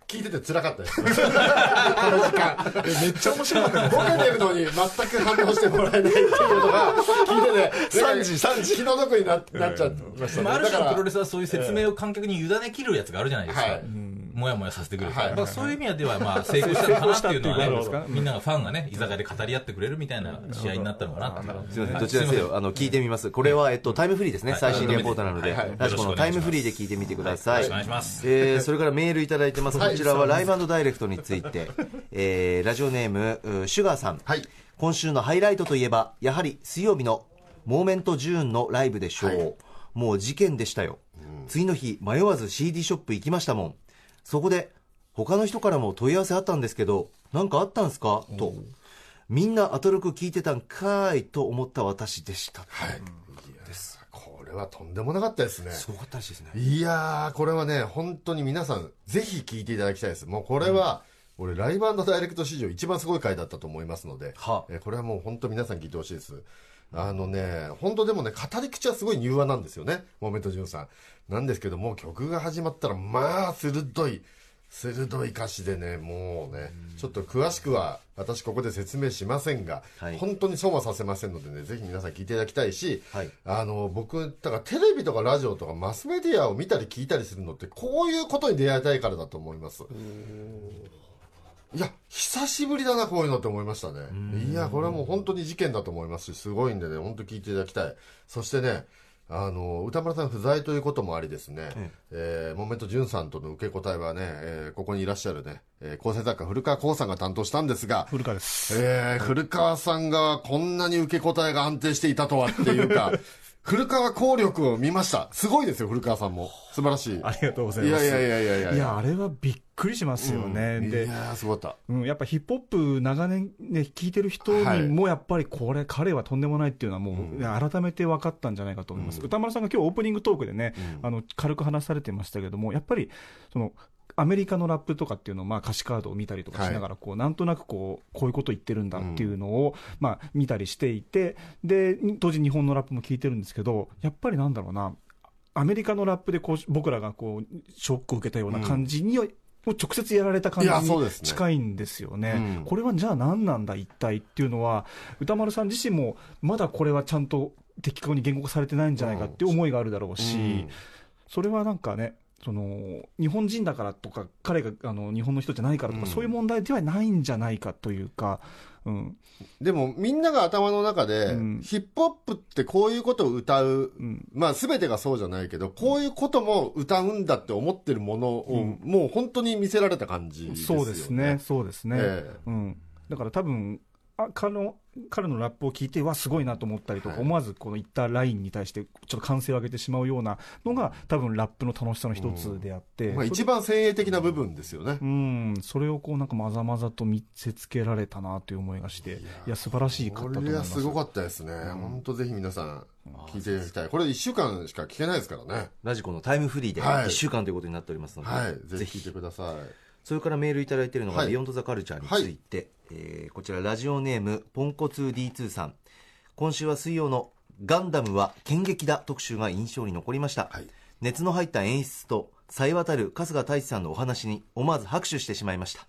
聞いてて辛かったです。この時間。めっちゃ面白かった。ボケてるのに全く反応してもらえないっていうのが、聞いてて、3時、3時。気の毒にななっちゃってましたね。ある種のプロレスはそういう説明を観客に委ね切るやつがあるじゃないですか。はい。もやもやさせてくれた、まあ、そういう意味では、まあ、成功したのかなっていうのはね、みんながファンがね、居酒屋で語り合ってくれるみたいな試合になったのかな。ってすみません、どちらにせよ、あの、聞いてみます。これは、えっと、タイムフリーですね、最新レポートなので、ラジコのタイムフリーで聞い。てみてください。お願いします。えー、それからメールいただいてます。こちらはライブダイレクトについて、えー、ラジオネーム、シュガーさん。はい。今週のハイライトといえば、やはり水曜日のモーメントジューンのライブでしょう。はい、もう事件でしたよ。次の日、迷わず CD ショップ行きましたもん。そこで、他の人からも問い合わせあったんですけど、なんかあったんすか？と。みんなアトロク聞いてたんかーいと思った私でした。はい。です。これはとんでもなかったですね。すごかったですね。いやー、これはね、本当に皆さん、ぜひ聞いていただきたいです。もうこれは、うん、俺、ライブダイレクト史上一番すごい回だったと思いますので、はえこれはもう本当皆さん聞いてほしいです。あのね、本当でもね、語り口はすごい柔和なんですよね、モーメントジュンさん。なんですけども、曲が始まったら、まあ、鋭い、鋭い歌詞でね、もうね、ちょっと詳しくは私ここで説明しませんが、はい、本当に損はさせませんのでね、ぜひ皆さん聞いていただきたいし、はい、あの、僕、だからテレビとかラジオとかマスメディアを見たり聞いたりするのって、こういうことに出会いたいからだと思います。いや、久しぶりだな、こういうのって思いましたね。いや、これはもう本当に事件だと思いますし、すごいんでね、本当聞いていただきたい。そしてね、あの歌丸さん不在ということもありですね、ええー、モメント潤さんとの受け答えはね、えー、ここにいらっしゃるね、えー、構成作家古川光さんが担当したんですが、古川です。えー、古川さんがこんなに受け答えが安定していたとはっていうか、古川効力を見ました。すごいですよ、古川さんも。素晴らしい。ありがとうございます。いやいやいやいやいやいや、あれはびっくりしますよね。うん、で、いやすごかった。うん、やっぱヒップホップ長年ね、聞いてる人にもやっぱりこれ、彼はとんでもないっていうのはもう、改めて分かったんじゃないかと思います。うん、歌丸さんが今日オープニングトークでね、うん、あの、軽く話されてましたけども、やっぱり、その、アメリカのラップとかっていうのを、まあ、歌詞カードを見たりとかしながら、こう、なんとなくこう、こういうこと言ってるんだっていうのを、まあ、見たりしていて、で、当時日本のラップも聞いてるんですけど、やっぱりなんだろうな、アメリカのラップでこう僕らがこうショックを受けたような感じに、うん、直接やられた感じに近いんですよね、ね。うん、これはじゃあ何なんだ、一体っていうのは、歌丸さん自身も、まだこれはちゃんと的確に言語化されてないんじゃないかっていう思いがあるだろうし、うん、それはなんかね、その日本人だからとか、彼があの日本の人じゃないからとか、そういう問題ではないんじゃないかというか。うん、でもみんなが頭の中で、うん、ヒップホップってこういうことを歌う、うん、まあ全てがそうじゃないけど、こういうことも歌うんだって思ってるものを、もう本当に見せられた感じですよね。そうですね、そうですね。えー、うん。だから多分、あ彼の彼のラップを聞いて、わ、すごいなと思ったりとか、思わずこのいったラインに対して、ちょっと歓声を上げてしまうようなのが、多分ラップの楽しさの一つであって、まあ、一番先鋭的な部分ですよね。うん、それをこうなんかまざまざと見せつけられたなという思いがして、いや、素晴らしい方だと思います。これはすごかったですね。本当ぜひ皆さん、聞いていただきたい。これ1週間しか聞けないですからね。ラジコのタイムフリーで1週間ということになっておりますので、はい、ぜひ聞いてください。それからメールいただいているのが、ビヨンドザカルチャーについて、はいえー、こちらラジオネームポンコツ D2 さん。今週は水曜のガンダムは剣撃だ特集が印象に残りました、はい、熱の入った演出とさえ渡る春日太一さんのお話に思わず拍手してしまいました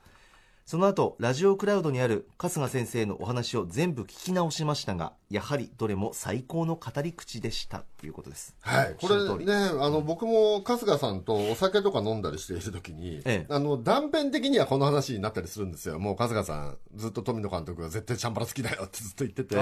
その後ラジオクラウドにある春日先生のお話を全部聞き直しましたがやはりどれも最高の語り口でした。ということです。はい。これねあの僕も春日さんとお酒とか飲んだりしている時に、ええ、あの断片的にはこの話になったりするんですよ。もう春日さんずっと富野監督が絶対チャンバラ好きだよってずっと言ってて。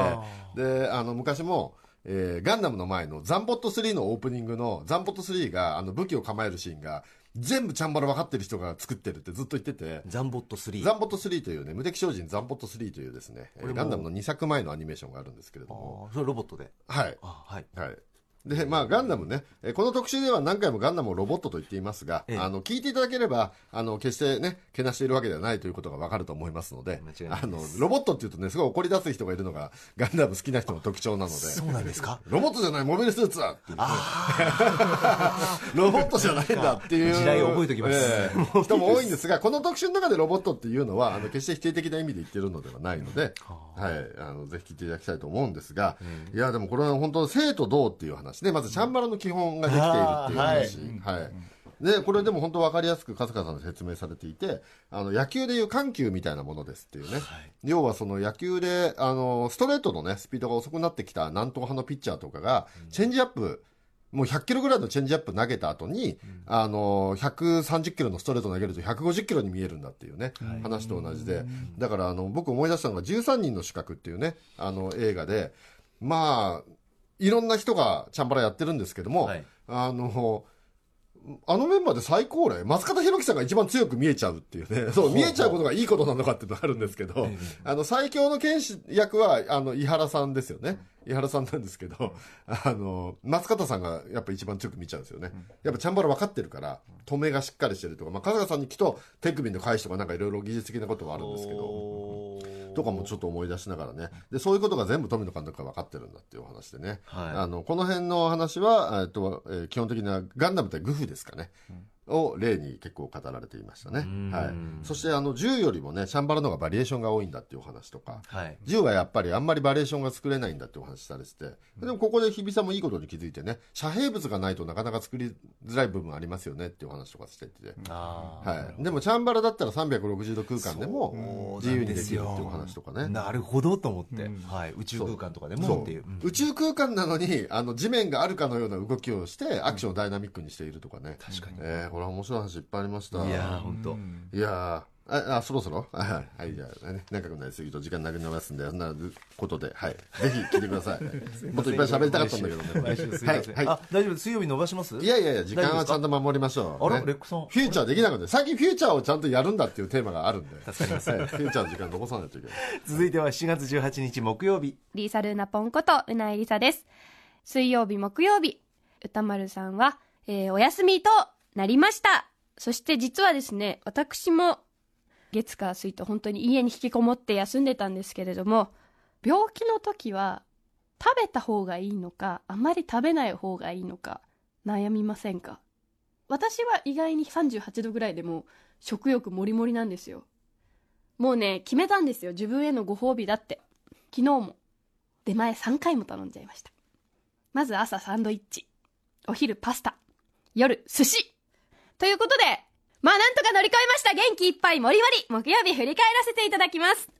であの昔もえー、ガンダムの前のザンボット3のオープニングのザンボット3があの武器を構えるシーンが全部チャンバラ分かってる人が作ってるってずっと言ってて。ザンボット3。ザンボット3というね、無敵精進ザンボット3というですね、ガンダムの2作前のアニメーションがあるんですけれども。それロボットではい。はい。はい。で、まあ、ガンダムね、えこの特集では何回もガンダムをロボットと言っていますが、ええ、あの、聞いていただければ、あの、決してね、けなしているわけではないということがわかると思いますので、あの、ロボットっていうとね、すごい怒り出す人がいるのが、ガンダム好きな人の特徴なので。そうなんですか？ロボットじゃない、モビルスーツだっていう、ね、ロボットじゃないんだっていう。時代を覚えておきます、えー、人も多いんですが、この特集の中でロボットっていうのは、あの、決して否定的な意味で言ってるのではないので、はい、あの、ぜひ聞いていただきたいと思うんですが、いや、でもこれは本当、生と同っていう話ね、まずチャンバラの基本ができているっていう話。はい。で、これでも本当分かりやすく春日さんで説明されていて、あの、野球でいう緩急みたいなものですっていうね。はい、要はその野球で、あの、ストレートのね、スピードが遅くなってきた南東派のピッチャーとかが、チェンジアップもう100キロぐらいのチェンジアップ投げた後に、うん、あの、130キロのストレート投げると150キロに見えるんだっていうね、はい、話と同じで、だからあの、僕思い出したのが13人の資格っていうね、あの映画で、まあ、いろんな人がチャンバラやってるんですけども、はい、あの、あのメンバーで最高齢、松方弘樹さんが一番強く見えちゃうっていうね、そう、見えちゃうことがいいことなのかっていうのがあるんですけど、あの、最強の剣士役は、あの、井原さんですよね。井原さんなんですけど、あの、松方さんがやっぱ一番強く見ちゃうんですよね。やっぱチャンバラ分かってるから、止めがしっかりしてるとか、まあ、春日さんにきっと手首の返しとかなんかいろいろ技術的なことがあるんですけど、とかもちょっと思い出しながらね。で、そういうことが全部富野監督が分かってるんだっていうお話でね。はい、あの、この辺の話は、えっと、えー、基本的なガンダムってグフですかね。うんを例に結構語られていましたね。はい。そしてあの銃よりもね、シャンバラの方がバリエーションが多いんだっていうお話とか、はい、銃はやっぱりあんまりバリエーションが作れないんだっていうお話されてて、でもここで日比さんもいいことに気づいてね、遮蔽物がないとなかなか作りづらい部分ありますよねっていうお話とかしてて、はい。でもチャンバラだったら360度空間でも自由にできるっていうお話とかね。なるほどと思って、はい。宇宙空間とかでもっていう。宇宙空間なのに、あの地面があるかのような動きをして、アクションをダイナミックにしているとかね。確かに。えー、これは面白い話いっぱいありました。いや本当。いやあ、あ、そろそろ？はい、はい、じゃあね、長くなりすぎると時間なくなりますんで、そんなことで、はい。ぜひ聞いてください。もっといっぱい喋りたかったんだけどね。はい、はい。あ、大丈夫水曜日伸ばします？いやいやいや、時間はちゃんと守りましょう。あれレックさん。フューチャーできなくて、最近フューチャーをちゃんとやるんだっていうテーマがあるんで。助かります。フューチャーの時間残さないといけない。続いては7月18日木曜日。リーサルーナポンことうないりさです。水曜日木曜日、歌丸さんは、えー、お休みとなりました。そして実はですね、私も月火水と本当に家に引きこもって休んでたんですけれども、病気の時は食べた方がいいのか、あまり食べない方がいいのか、悩みませんか？私は意外に38度ぐらいでも食欲もりもりなんですよ。もうね、決めたんですよ。自分へのご褒美だって。昨日も。出前3回も頼んじゃいました。まず朝サンドイッチ。お昼パスタ。夜寿司ということで、まあなんとか乗り越えました元気いっぱいもりもり木曜日振り返らせていただきます。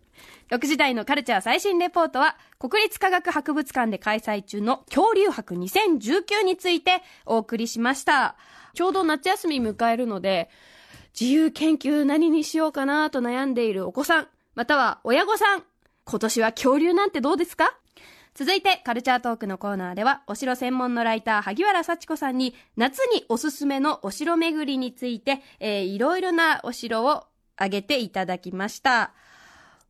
6時台のカルチャー最新レポートは、国立科学博物館で開催中の恐竜博2019についてお送りしました。ちょうど夏休み迎えるので、自由研究何にしようかなと悩んでいるお子さん、または親御さん、今年は恐竜なんてどうですか？続いて、カルチャートークのコーナーでは、お城専門のライター、萩原幸子さんに、夏におすすめのお城巡りについて、えー、いろいろなお城を挙げていただきました。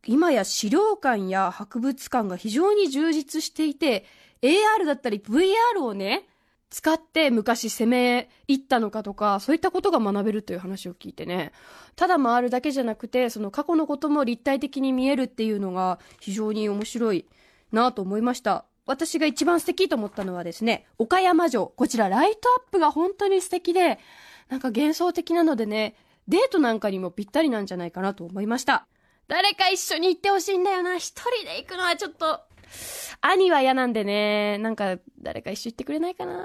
今や資料館や博物館が非常に充実していて、AR だったり VR をね、使って昔攻め入ったのかとか、そういったことが学べるという話を聞いてね、ただ回るだけじゃなくて、その過去のことも立体的に見えるっていうのが非常に面白いなと思いました。私が一番素敵と思ったのはですね、岡山城。こちらライトアップが本当に素敵で、なんか幻想的なのでね、デートなんかにもぴったりなんじゃないかなと思いました。誰か一緒に行ってほしいんだよな。一人で行くのはちょっと、兄は嫌なんでね、なんか誰か一緒行ってくれないかな。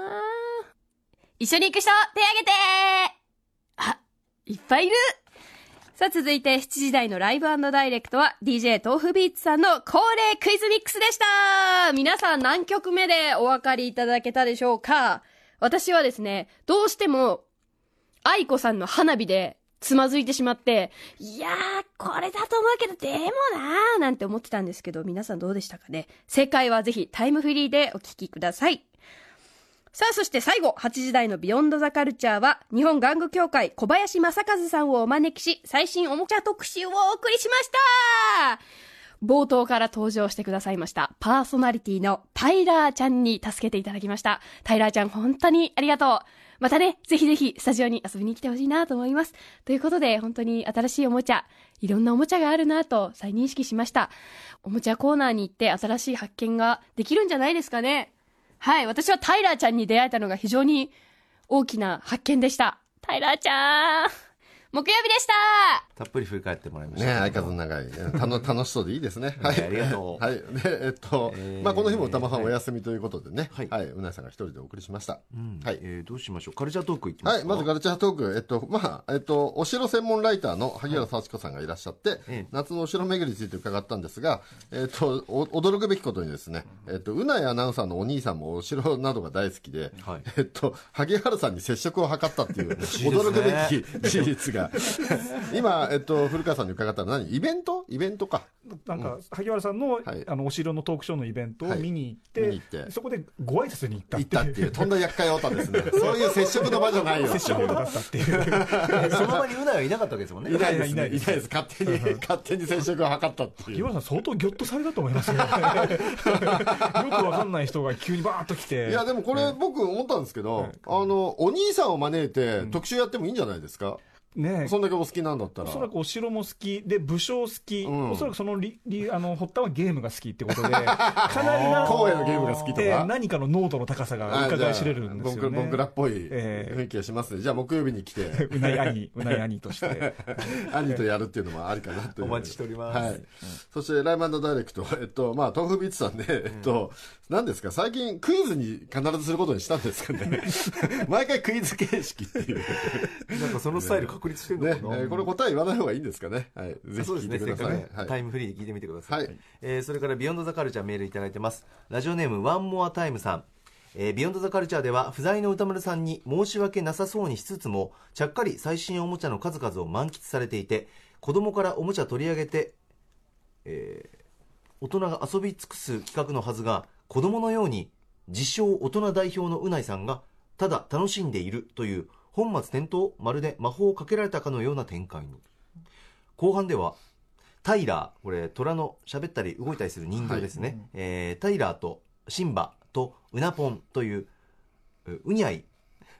一緒に行く人、手挙げて。あ、いっぱいいる。さあ続いて7時台のライブダイレクトは DJ 豆腐ビーツさんの恒例クイズミックスでした。皆さん何曲目でお分かりいただけたでしょうか。私はですね、どうしても愛子さんの花火でつまずいてしまって、いやー、これだと思うけど、でもなーなんて思ってたんですけど、皆さんどうでしたかね？正解はぜひタイムフリーでお聴きください。さあ、そして最後、8時台のビヨンドザカルチャーは、日本玩具協会小林正和さんをお招きし、最新おもちゃ特集をお送りしました冒頭から登場してくださいました、パーソナリティのタイラーちゃんに助けていただきました。タイラーちゃん、本当にありがとう。またね、ぜひぜひスタジオに遊びに来てほしいなと思います。ということで、本当に新しいおもちゃ、いろんなおもちゃがあるなと再認識しました。おもちゃコーナーに行って新しい発見ができるんじゃないですかね。はい、私はタイラーちゃんに出会えたのが非常に大きな発見でした。タイラーちゃん。木曜日でしたたっぷり振り返ってもらいました。ね相方長い。たの 楽しそうでいいですね。はい。ありがとう。はい。で、えっと、まあこの日も歌間さんお休みということでね。はい。うなさんが一人でお送りしました。はい。えどうしましょう？カルチャートークいきますはい。まずカルチャートーク。えっと、まあ、えっと、お城専門ライターの萩原幸子さんがいらっしゃって、夏のお城巡りについて伺ったんですが、えっと、驚くべきことにですね、えっと、うなやアナウンサーのお兄さんもお城などが大好きで、えっと、萩原さんに接触を図ったっていう、驚くべき事実が。今、えっと、古川さんに伺ったのは何？イベント？イベントか。なんか、萩原さんの、あの、お城のトークショーのイベントを見に行って、そこでご挨拶に行った行ったっていう、とんだ厄介オタですね。そういう接触の場じゃないよ。接触オタだったっていう。その場にうなはいなかったわけですもんね。いないです、いないです。勝手に、勝手に接触を図ったっていう。萩原さん相当ギョッとされたと思いますよ。よくわかんない人が急にバーッと来て。いや、でもこれ僕思ったんですけど、あの、お兄さんを招いて特集やってもいいんじゃないですか？ねそんだけお好きなんだったら。おそらくお城も好き、で、武将好き、おそらくそのりりあの発端はゲームが好きってことで、かなりな、荒野のゲームが好きとか。何かの濃度の高さが伺い知れるんですよね。ボンクラっぽい雰囲気がしますね。じゃあ木曜日に来て。うなぎ兄、うなぎ兄として。兄とやるっていうのもありかなという。お待ちしております。はい。そして、ライマンドダイレクト、えっと、まあ、豆腐ビーツさんで、えっと、何ですか、最近クイズに必ずすることにしたんですかね。毎回クイズ形式っていう。なんかそのスタイル確立してるのかな、ね、これ答え言わない方がいいんですかね。はい。ぜひ聞いてください。ねはい、タイムフリーで聞いてみてください。はい。えー、それから Beyond the Culture メールいただいてます。ラジオネーム One More Time さん。えー、 Beyond the Culture では不在の宇多丸さんに申し訳なさそうにしつつもちゃっかり最新おもちゃの数々を満喫されていて子供からおもちゃ取り上げて、えー、大人が遊び尽くす企画のはずが子供のように自称大人代表のうないさんがただ楽しんでいるという本末転倒まるで魔法をかけられたかのような展開に。後半ではタイラーこれ虎の喋ったり動いたりする人形ですね、はい、えー、タイラーとシンバとうなぽんといううにゃい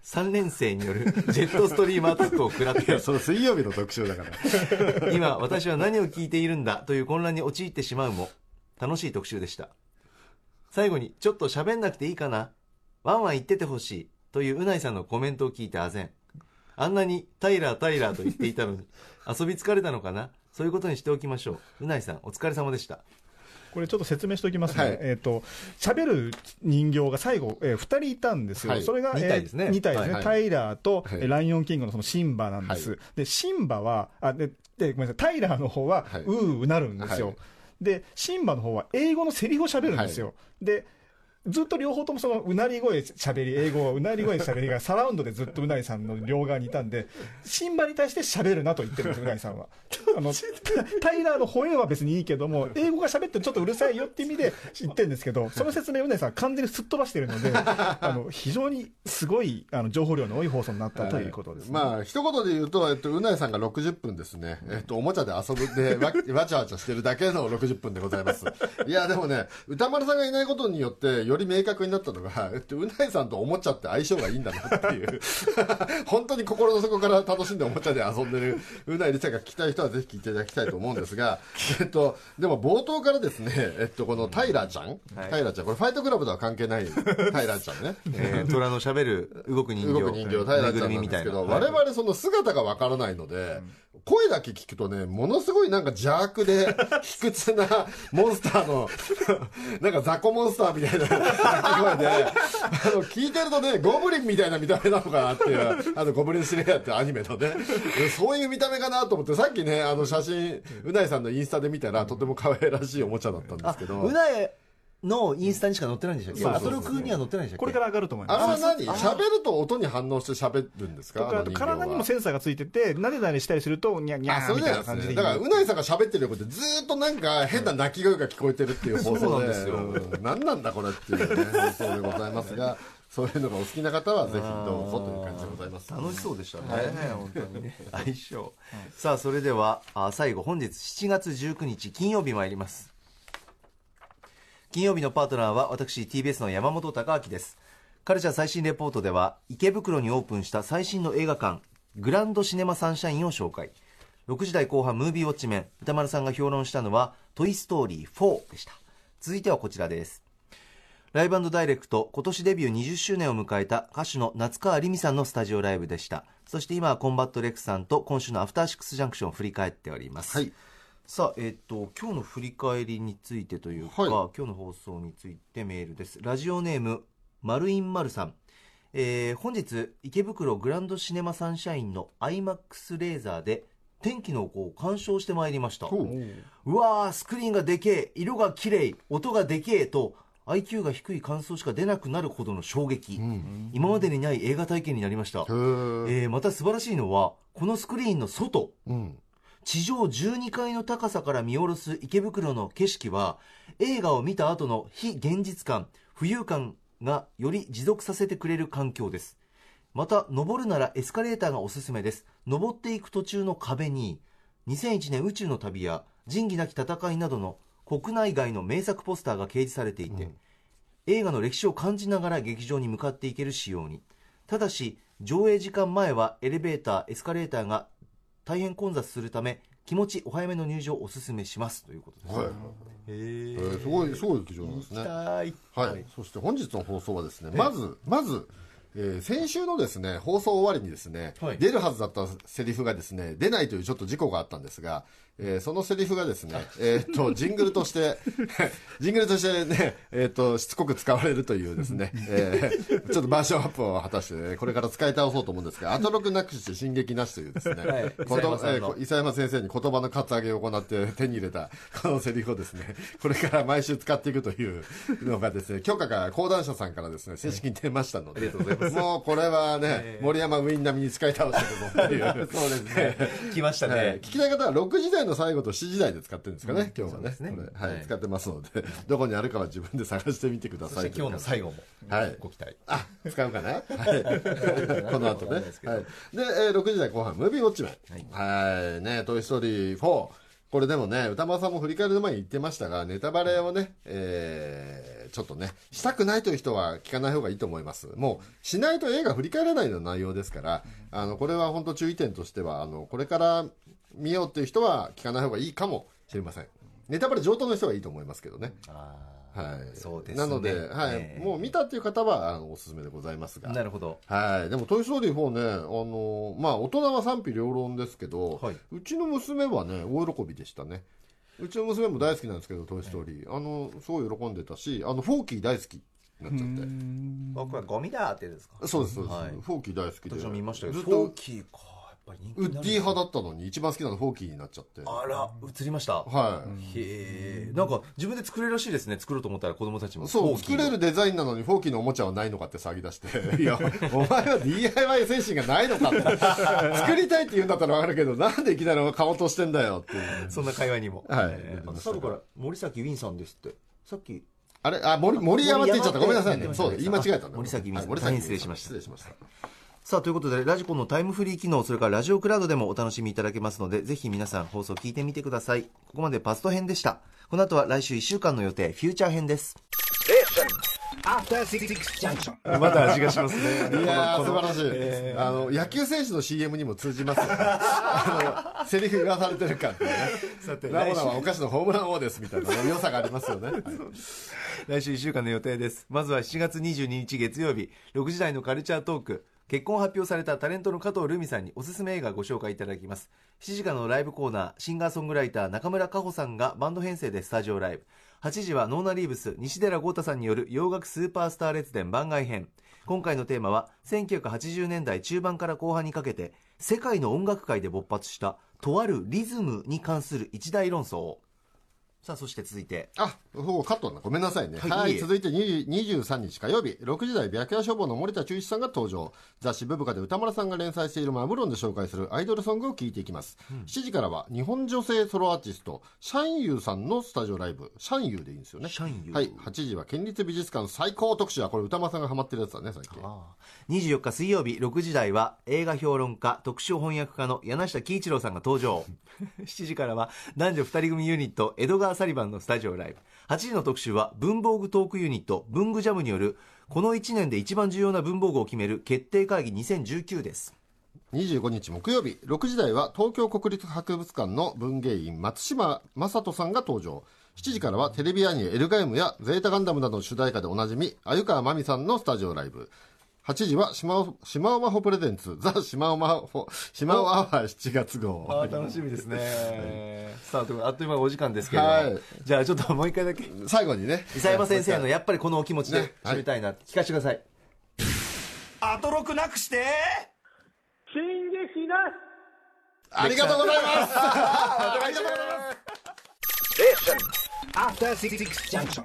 3連生による ジェットストリーマー特を食らって。その水曜日の特集だから。今私は何を聞いているんだという混乱に陥ってしまうも楽しい特集でした。最後にちょっと喋んなくていいかな。ワンワン言っててほしいといううないさんのコメントを聞いてあぜんあんなにタイラータイラーと言っていたのに 遊び疲れたのかな？そういうことにしておきましょううないさんお疲れ様でしたこれちょっと説明しておきますね。はい、えっ、ー、と、喋る人形が最後、えー、2人いたんですよ。はい、それが、2体ですね。2体ですね。はい、タイラーと、はい、ライオンキングのそのシンバなんです。で、シンバは、あ、で、で、ごめんなさい、タイラーの方は、うーうなるんですよ。で、シンバの方は英語のセリフを喋るんですよ。で、ずっと両方ともそのうなり声喋り、英語うなり声喋りがサラウンドでずっとうなりさんの両側にいたんで、シンバに対して喋るなと言ってるんです、うなりさんは。あの、タイラーの声は別にいいけども、英語が喋ってちょっとうるさいよって意味で言ってるんですけど、その説明をうなりさんは完全にすっ飛ばしてるので、あの、非常にすごい、あの、情報量の多い放送になったということです、ね、まあ、一言で言うと、えっと、うなりさんが60分ですね、えっと、おもちゃで遊ぶで、わ、わちゃわちゃしてるだけの60分でございます。いや、でもね、歌丸さんがいないことによって、より明確になったのが、えっと、うないさんとおもちゃって相性がいいんだなっていう。本当に心の底から楽しんでおもちゃで遊んでるうないりちゃんが聞きたい人はぜひ聞いていただきたいと思うんですが、えっと、でも冒頭からですね、えっと、このタイラーちゃん、はい、タイラーちゃん、これファイトクラブとは関係ない タイラーちゃんね。えー、虎の喋る動く人形。動く人形、タイラーちゃんなんですけど、我々その姿がわからないので、声だけ聞くとね、ものすごいなんか邪悪で、卑屈なモンスターの、なんか雑魚モンスターみたいな声で、あの、聞いてるとね、ゴブリンみたいな見た目なのかなっていう、あの、ゴブリンスレイヤーってアニメのね、そういう見た目かなと思って、さっきね、あの写真、うないさんのインスタで見たら、とても可愛らしいおもちゃだったんですけど。うないのインスタにしか載ってないんでしたっけ？アトロクには載ってないんでしたっけ？これから上がると思います。あれは何？喋ると音に反応して喋るんですか？体にもセンサーがついてて、なでなでしたりすると、にゃにゃーみたいな感じで。だから、うないさんが喋ってる横でずっとなんか変な鳴き声が聞こえてるっていう放送で。ですよ。何なんだこれっていうね、放送でございますが。そういうのがお好きな方はぜひどうぞという感じでございます。楽しそうでしたね。本当にね。相性。さあ、それでは、あ最後、本日7月19日金曜日参ります。金曜日のパートナーは私 TBS の山本匠晃です。カルチャー最新レポートでは池袋にオープンした最新の映画館グランドシネマサンシャインを紹介。6時台後半ムービーウォッチメン宇多丸さんが評論したのは「トイ・ストーリー4」でした。続いてはこちらです。 LIVE & DIRECT 今年デビュー20周年を迎えた歌手の夏川りみさんのスタジオライブでした。そして今はコンバット REC さんと今週のアフターシックスジャンクションを振り返っております、はい。さあ、えっ、と、今日の振り返りについてというか、はい今日の放送についてメールです。ラジオネーム、マルインマルさん。えー本日、池袋グランドシネマサンシャインの IMAX レーザーで、天気の子を鑑賞してまいりました。ほううわー、スクリーンがでけえ、色が綺麗、音がでけえと、IQ が低い感想しか出なくなるほどの衝撃。今までにない映画体験になりました。えーまた素晴らしいのは、このスクリーンの外、うん地上12階の高さから見下ろす池袋の景色は映画を見た後の非現実感浮遊感がより持続させてくれる環境です。また登るならエスカレーターがおすすめです。登っていく途中の壁に2001年宇宙の旅や仁義なき戦いなどの国内外の名作ポスターが掲示されていて、映画の歴史を感じながら劇場に向かっていける仕様に。ただし上映時間前はエレベーターエスカレーターが大変混雑するため気持ちお早めの入場をお勧めしますということです、はい。へえーすごいすごい劇場なんですね。行きたい。はい、そして本日の放送はですね、まず、まず、えー先週のですね、放送終わりにですね、はい。出るはずだったセリフがですね、出ないというちょっと事故があったんですが、えーそのセリフがですね、えーっと、ジングルとして、ジングルとしてね、えーっと、しつこく使われるというですね、えーちょっとバージョンアップを果たしてね、これから使い倒そうと思うんですが、後録なくして進撃なしというですね、はい。え伊佐山先生に言葉のカツアゲを行って手に入れたこのセリフをですね、これから毎週使っていくというのがですね、許可が講談社さんからですね、正式に出ましたので、もうこれはね、森山ウィン並みに使い倒してるぞっていう。そうですね。来ましたね、はい。聞きたい方は6時台の最後と7時台で使ってるんですかね、今日はね。はい。はい。使ってますので どこにあるかは自分で探してみてください。そして今日の最後もはいご期待。あ使うかな、はい、この後ね、はい、で、えー6時台後半ムービーウォッチメン。はい。ね「トイ・ストーリー4」これでもね歌丸さんも振り返る前に言ってましたがネタバレをね、えーちょっとねしたくないという人は聞かない方がいいと思います。もうしないと映画振り返らないような内容ですからあのこれは本当注意点としてはあのこれから見ようっていう人は聞かない方がいいかもしれません。ネタバレ上等の人はいいと思いますけどね。はい、そうですね。なので、はい。ええ。もう見たっていう方はあのおすすめでございますが。なるほど。はい、でも「トイ・ストーリー4ね」あのまあ大人は賛否両論ですけど、はい。うちの娘はね大喜びでしたね。うちの娘も大好きなんですけど「トイ・ストーリー」あのすごい喜んでたしあのフォーキー大好きになっちゃって。あこれゴミだってですか？そうですそうです、はい。フォーキー大好きで。私も見ましたけどフォーキーかぱり人気ウッディ派だったのに一番好きなのフォーキーになっちゃって。あら映りました。はい、へえ。んか自分で作れるらしいですね作ろうと思ったら子供たちも。そう、作れるデザインなのにフォーキーのおもちゃはないのかって騒ぎ出して、いや、お前は DIY 精神がないのかって、作りたいって言うんだったらわかるけど、なんでいきなり買おうとしてんだよっていう。そんな会話にも。はい。えー。あとサブから森崎ウィンさんですって。さっき。あれ？あ、森、森山って言っちゃった。ごめんなさいね。そう、言い間違えたんだ。森崎ウィンさん。はい森崎失礼しました。失礼しました。さあということでラジコのタイムフリー機能それからラジオクラウドでもお楽しみいただけますのでぜひ皆さん放送聞いてみてください。ここまでパスト編でした。この後は来週1週間の予定フューチャー編です。まだ味がしますね。いやー、素晴らしい。あの、野球選手の CM にも通じます。よね。あの、セリフがされてるかっていうね。さてラボナはお菓子のホームラン王ですみたいな良さがありますよね。はい。来週1週間の予定です。まずは7月22日月曜日6時台のカルチャートーク結婚発表されたタレントの加藤留美さんにおすすめ映画をご紹介いただきます。7時からのライブコーナーシンガーソングライター中村佳穂さんがバンド編成でスタジオライブ。8時はノーナ・リーブス西寺豪太さんによる洋楽スーパースター列伝番外編。今回のテーマは1980年代中盤から後半にかけて世界の音楽界で勃発したとあるリズムに関する一大論争。さあそして続いてあ、そうカットな。ごめんなさいね。はいはい。続いて20 23日火曜日、6時台白夜消防の森田忠一さんが登場。雑誌ブブカで歌丸さんが連載しているマブロンで紹介するアイドルソングを聞いていきます。7時からは日本女性ソロアーティスト、シャンユーさんのスタジオライブ。シャンユーでいいんですよね。シャンユーはい。8時は県立美術館最高特集は、これ歌丸さんがハマってるやつだね、最近。24日水曜日6時台は映画評論家特集翻訳家の柳下喜一郎さんが登場 7時からは男女2人組ユニットエドガー・サリバンのスタジオライブ8時の特集は文房具トークユニット文具ジャムによるこの1年で一番重要な文房具を決める決定会議2019です25日木曜日、6時台は東京国立博物館の文芸員松島正人さんが登場。7時からはテレビアニメエルガイムやゼータガンダムなどの主題歌でおなじみ、鮎川真美さんのスタジオライブ。8時は島尾、島尾真帆プレゼンツ、ザ・島尾真帆、島尾アワー7月号。あ楽しみですね。さあ、とあっという間お時間ですけど、はい、じゃあちょっともう一回だけ。最後にね。伊佐山先生のやっぱりこのお気持ちで締めたいな、ねはい、聞かせてください。アトロクなくして。進撃なありがとうございます。ありがとうございます。After Six Junction